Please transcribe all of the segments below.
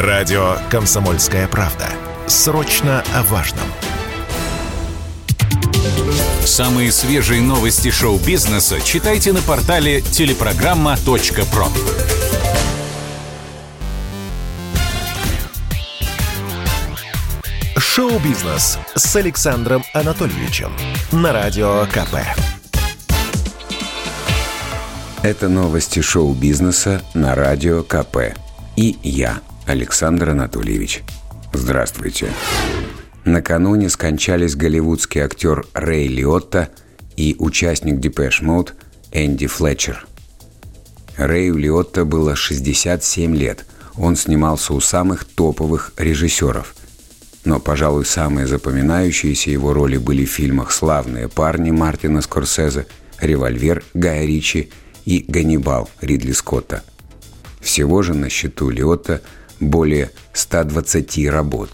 Радио «Комсомольская правда». Срочно о важном. Самые свежие новости шоу-бизнеса читайте на портале телепрограмма.про. Шоу-бизнес с Александром Анатольевичем на Радио КП. Это новости шоу-бизнеса на Радио КП. И я, Александр Анатольевич. Здравствуйте. Накануне скончались голливудский актер Рэй Лиотта и участник Depeche Mode Энди Флетчер. Рэю Лиотта было 67 лет. Он снимался у самых топовых режиссеров. Но, пожалуй, самые запоминающиеся его роли были в фильмах «Славные парни» Мартина Скорсезе, «Револьвер» Гая Ричи и «Ганнибал» Ридли Скотта. Всего же на счету Лиотта более 120 работ.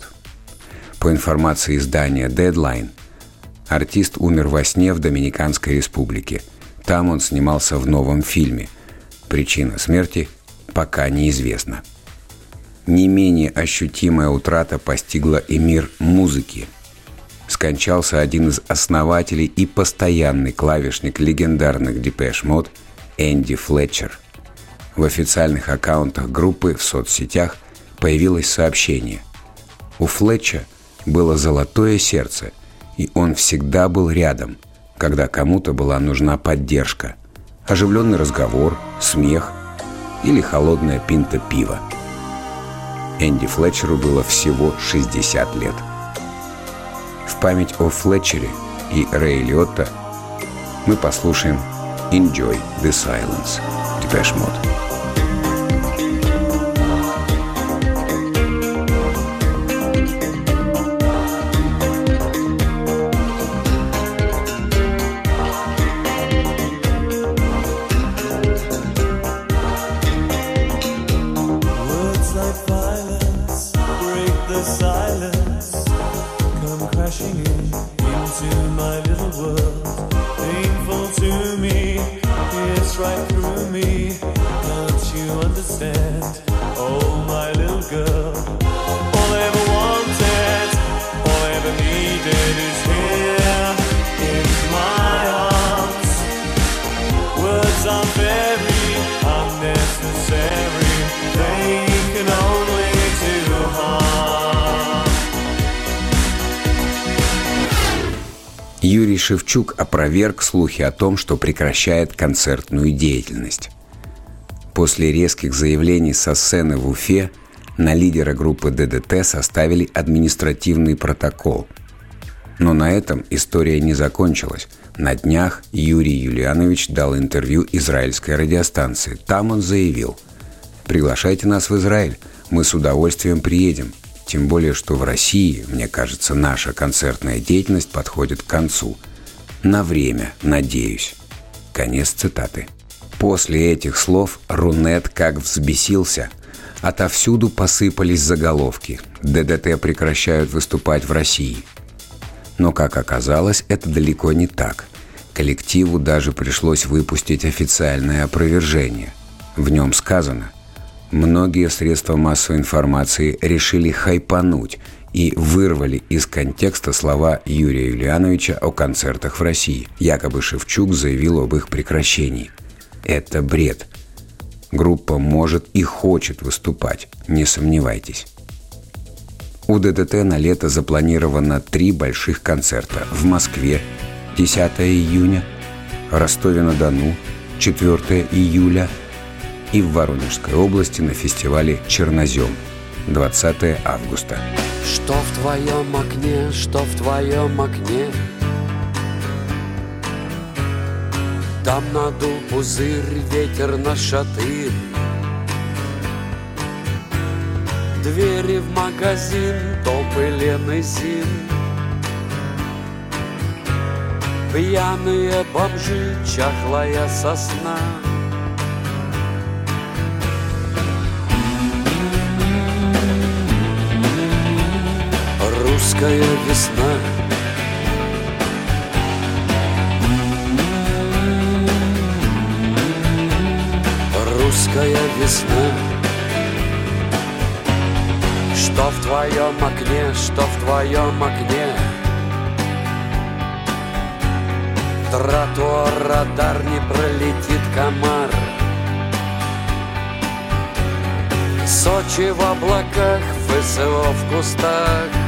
По информации издания Deadline, артист умер во сне в Доминиканской республике. Там он снимался в новом фильме. Причина смерти пока неизвестна. Не менее ощутимая утрата постигла и мир музыки. Скончался один из основателей и постоянный клавишник легендарных Depeche Mode Энди Флетчер. В официальных аккаунтах группы в соцсетях появилось сообщение. У Флетча было золотое сердце, и он всегда был рядом, когда кому-то была нужна поддержка, оживленный разговор, смех или холодная пинта пива. Энди Флетчеру было всего 60 лет. В память о Флетчере и Рэй Лиотта мы послушаем «Enjoy the Silence» right through me. Don't you understand? Oh, my little girl. Юрий Шевчук опроверг слухи о том, что прекращает концертную деятельность. После резких заявлений со сцены в Уфе на лидера группы ДДТ составили административный протокол. Но на этом история не закончилась. На днях Юрий Юлианович дал интервью израильской радиостанции. Там он заявил «Приглашайте нас в Израиль, мы с удовольствием приедем. Тем более, что в России, мне кажется, наша концертная деятельность подходит к концу. На время, надеюсь. Конец цитаты. После этих слов Рунет как взбесился. Отовсюду посыпались заголовки. ДДТ прекращают выступать в России. Но, как оказалось, это далеко не так. Коллективу даже пришлось выпустить официальное опровержение. В нем сказано, Многие средства массовой информации решили хайпануть и вырвали из контекста слова Юрия Юлиановича о концертах в России. Якобы Шевчук заявил об их прекращении. Это бред. Группа может и хочет выступать, не сомневайтесь. У ДДТ на лето запланировано три больших концерта. В Москве 10 июня, Ростове-на-Дону 4 июля – и в Воронежской области на фестивале «Чернозем» 20 августа. Что в твоем окне, что в твоем окне? Там надул пузырь, ветер на шатырь. Двери в магазин, топы Лены Зин. Пьяные бомжи, чахлая сосна русская весна. Русская весна. Что в твоем окне, что в твоем окне? Тротуар, радар, не пролетит комар. Сочи в облаках, ФСО в кустах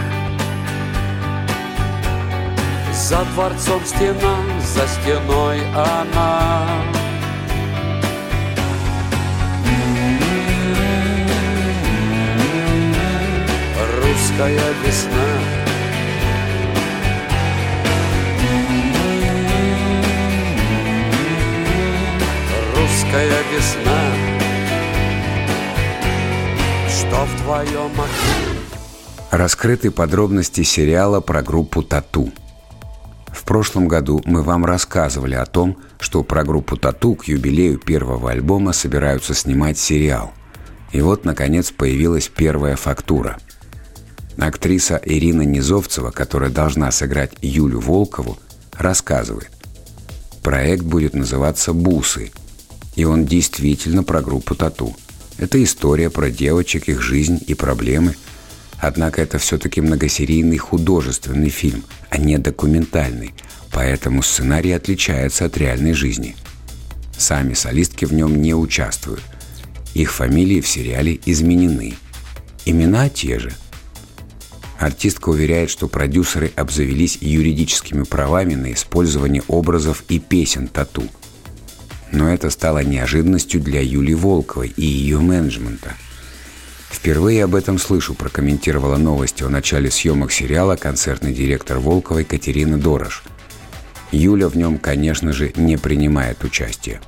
За дворцом стена, за стеной она. Русская весна. Русская весна. Что в твоем окне? Раскрыты подробности сериала про группу «Тату». Прошлом году мы вам рассказывали о том, что про группу «Тату» к юбилею первого альбома собираются снимать сериал. И вот, наконец, появилась первая фактура. Актриса Ирина Низовцева, которая должна сыграть Юлю Волкову, рассказывает. Проект будет называться «Бусы», и он действительно про группу «Тату». Это история про девочек, их жизнь и проблемы. Однако это все-таки многосерийный художественный фильм, а не документальный, поэтому сценарий отличается от реальной жизни. Сами солистки в нем не участвуют. Их фамилии в сериале изменены. Имена те же. Артистка уверяет, что продюсеры обзавелись юридическими правами на использование образов и песен тату. Но это стало неожиданностью для Юли Волковой и ее менеджмента. Впервые об этом слышу, прокомментировала новости о начале съемок сериала концертный директор Волковой Катерина Дорош. Юля в нем, конечно же, не принимает участие.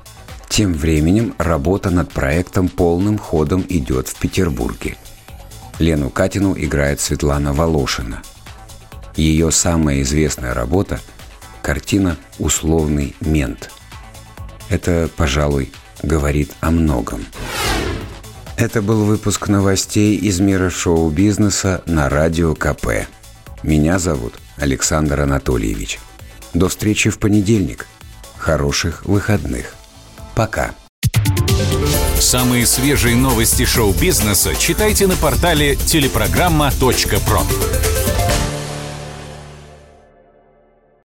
Тем временем работа над проектом полным ходом идет в Петербурге. Лену Катину играет Светлана Волошина. Ее самая известная работа – картина «Условный мент». Это, пожалуй, говорит о многом. Это был выпуск новостей из мира шоу-бизнеса на Радио КП. Меня зовут Александр Анатольевич. До встречи в понедельник. Хороших выходных. Пока. Самые свежие новости шоу-бизнеса читайте на портале телепрограмма.про.